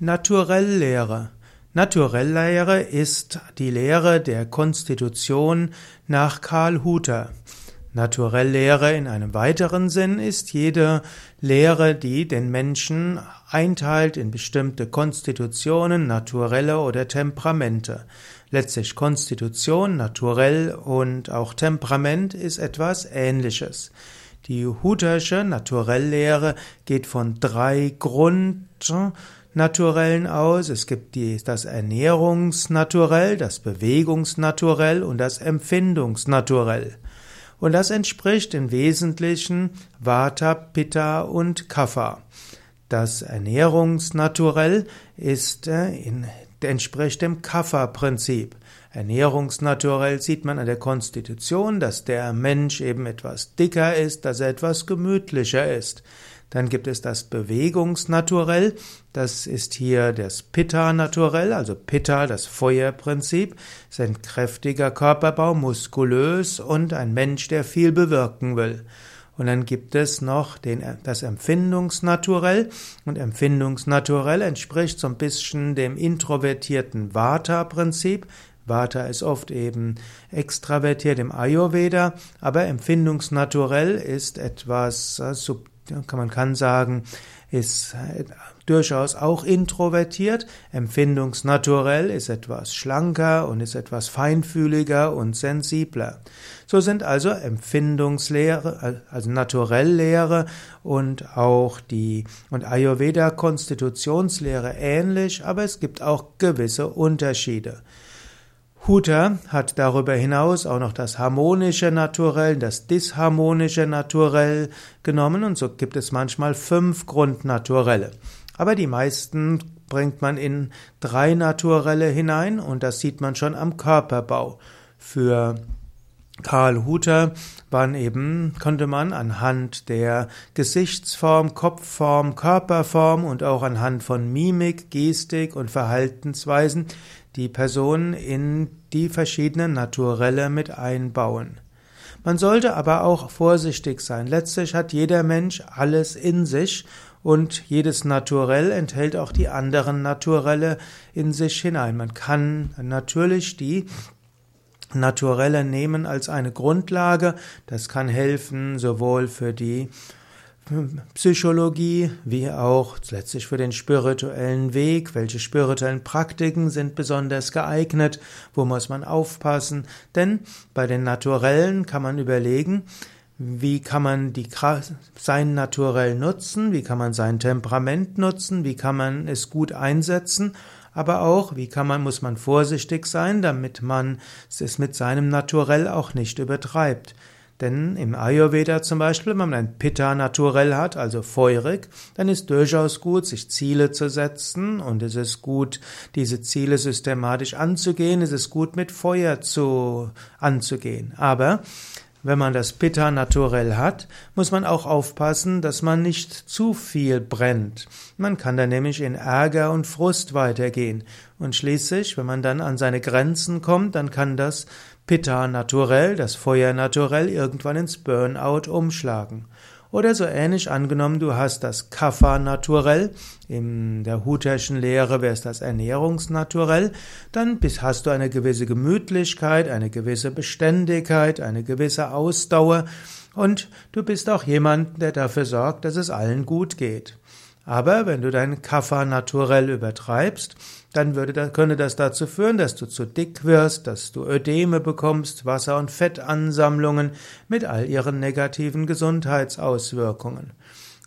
Naturelllehre. Naturelllehre ist die Lehre der Konstitution nach Karl Huter. Naturelllehre in einem weiteren Sinn ist jede Lehre, die den Menschen einteilt in bestimmte Konstitutionen, Naturelle oder Temperamente. Letztlich Konstitution, Naturell und auch Temperament ist etwas Ähnliches. Die Hutersche Naturelllehre geht von drei Grundnaturellen aus. Es gibt die, das Ernährungsnaturell, das Bewegungsnaturell und das Empfindungsnaturell. Und das entspricht im Wesentlichen Vata, Pitta und Kapha. Das Ernährungsnaturell ist äh, in, entspricht dem Kapha-Prinzip. Ernährungsnaturell sieht man an der Konstitution, dass der Mensch eben etwas dicker ist, dass er etwas gemütlicher ist. Dann gibt es das Bewegungsnaturell, das ist hier das Pitta-Naturell, also Pitta, das Feuerprinzip, ist ein kräftiger Körperbau, muskulös und ein Mensch, der viel bewirken will. Und dann gibt es noch den, das Empfindungsnaturell. Und Empfindungsnaturell entspricht so ein bisschen dem introvertierten Vata-Prinzip. Vata ist oft eben extravertiert im Ayurveda, aber empfindungsnaturell ist etwas, äh, man kann sagen, ist äh, durchaus auch introvertiert. Empfindungsnaturell ist etwas schlanker und ist etwas feinfühliger und sensibler. So sind also Empfindungslehre, also Naturelllehre und auch die und Ayurveda Konstitutionslehre ähnlich, aber es gibt auch gewisse Unterschiede. Hutter hat darüber hinaus auch noch das harmonische Naturell, das disharmonische Naturell genommen und so gibt es manchmal fünf Grundnaturelle. Aber die meisten bringt man in drei Naturelle hinein und das sieht man schon am Körperbau. Für Karl Huter waren eben, konnte man anhand der Gesichtsform, Kopfform, Körperform und auch anhand von Mimik, Gestik und Verhaltensweisen die Person in die verschiedenen Naturelle mit einbauen. Man sollte aber auch vorsichtig sein. Letztlich hat jeder Mensch alles in sich und jedes Naturell enthält auch die anderen Naturelle in sich hinein. Man kann natürlich die Naturelle nehmen als eine Grundlage. Das kann helfen sowohl für die Psychologie wie auch letztlich für den spirituellen Weg. Welche spirituellen Praktiken sind besonders geeignet? Wo muss man aufpassen? Denn bei den Naturellen kann man überlegen, wie kann man die, sein Naturell nutzen? Wie kann man sein Temperament nutzen? Wie kann man es gut einsetzen? Aber auch, wie kann man, muss man vorsichtig sein, damit man es mit seinem Naturell auch nicht übertreibt. Denn im Ayurveda zum Beispiel, wenn man ein Pitta naturell hat, also feurig, dann ist durchaus gut, sich Ziele zu setzen und es ist gut, diese Ziele systematisch anzugehen, es ist gut, mit Feuer zu, anzugehen. Aber wenn man das Pitta naturell hat, muss man auch aufpassen, dass man nicht zu viel brennt. Man kann dann nämlich in Ärger und Frust weitergehen. Und schließlich, wenn man dann an seine Grenzen kommt, dann kann das Pitta naturell, das Feuer naturell, irgendwann ins Burnout umschlagen. Oder so ähnlich angenommen, du hast das Kapha naturell, in der Huterschen Lehre wäre es das Ernährungsnaturell, dann hast du eine gewisse Gemütlichkeit, eine gewisse Beständigkeit, eine gewisse Ausdauer und du bist auch jemand, der dafür sorgt, dass es allen gut geht. Aber wenn du dein Kapha naturell übertreibst, dann würde, könnte das dazu führen, dass du zu dick wirst, dass du Ödeme bekommst, Wasser- und Fettansammlungen mit all ihren negativen Gesundheitsauswirkungen.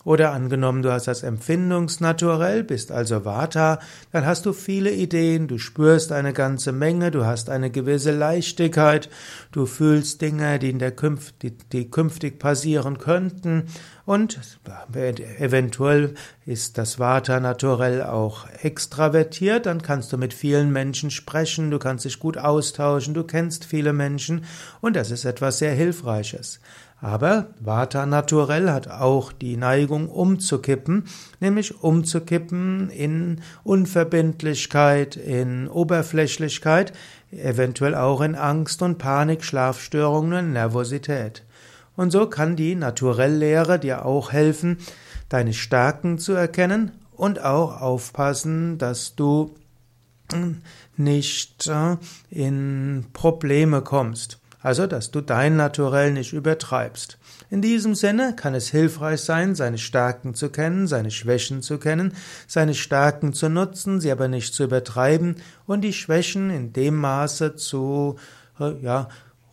Oder angenommen, du hast das Empfindungsnaturell, bist also Vata, dann hast du viele Ideen, du spürst eine ganze Menge, du hast eine gewisse Leichtigkeit, du fühlst Dinge, die in der Künft, die, die künftig passieren könnten und eventuell ist das Vata naturell auch extravertiert, dann kannst du mit vielen Menschen sprechen, du kannst dich gut austauschen, du kennst viele Menschen und das ist etwas sehr Hilfreiches. Aber Vata naturell hat auch die Neigung umzukippen, nämlich umzukippen in Unverbindlichkeit, in Oberflächlichkeit, eventuell auch in Angst und Panik, Schlafstörungen, Nervosität. Und so kann die Naturelllehre dir auch helfen, deine Stärken zu erkennen und auch aufpassen, dass du nicht äh, in Probleme kommst. Also, dass du dein Naturell nicht übertreibst. In diesem Sinne kann es hilfreich sein, seine Stärken zu kennen, seine Schwächen zu kennen, seine Stärken zu nutzen, sie aber nicht zu übertreiben und die Schwächen in dem Maße zu, äh, ja,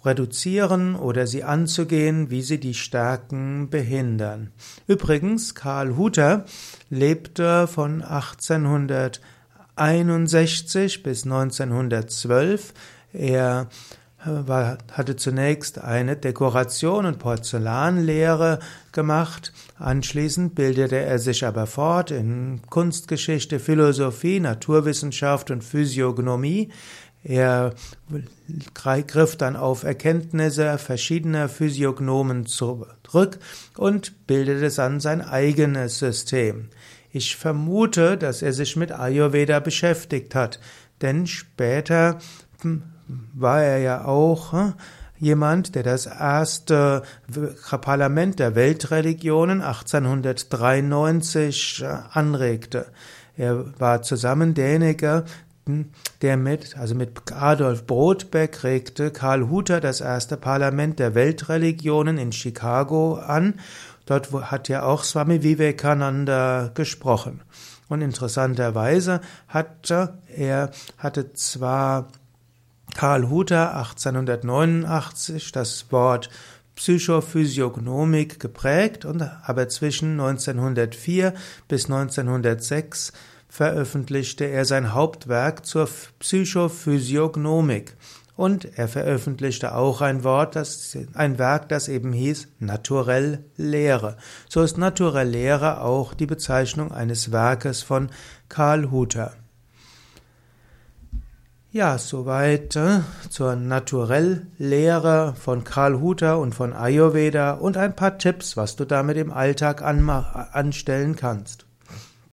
reduzieren oder sie anzugehen, wie sie die Stärken behindern. Übrigens, Karl Hutter lebte von 1861 bis 1912. Er war, hatte zunächst eine Dekoration und Porzellanlehre gemacht. Anschließend bildete er sich aber fort in Kunstgeschichte, Philosophie, Naturwissenschaft und Physiognomie. Er griff dann auf Erkenntnisse verschiedener Physiognomen zurück und bildete dann sein eigenes System. Ich vermute, dass er sich mit Ayurveda beschäftigt hat, denn später hm, war er ja auch hm, jemand, der das erste Parlament der Weltreligionen 1893 äh, anregte. Er war zusammen derjenige, der mit, also mit Adolf Brodbeck regte Karl Hutter das erste Parlament der Weltreligionen in Chicago an. Dort hat ja auch Swami Vivekananda gesprochen. Und interessanterweise hatte er hatte zwar Karl Hutter 1889 das Wort Psychophysiognomik geprägt und aber zwischen 1904 bis 1906 veröffentlichte er sein Hauptwerk zur Psychophysiognomik. Und er veröffentlichte auch ein Wort, das, ein Werk, das eben hieß Naturell Lehre. So ist Naturell Lehre auch die Bezeichnung eines Werkes von Karl Hutter. Ja, soweit äh, zur Naturell-Lehre von Karl Hutter und von Ayurveda und ein paar Tipps, was du damit im Alltag anstellen kannst.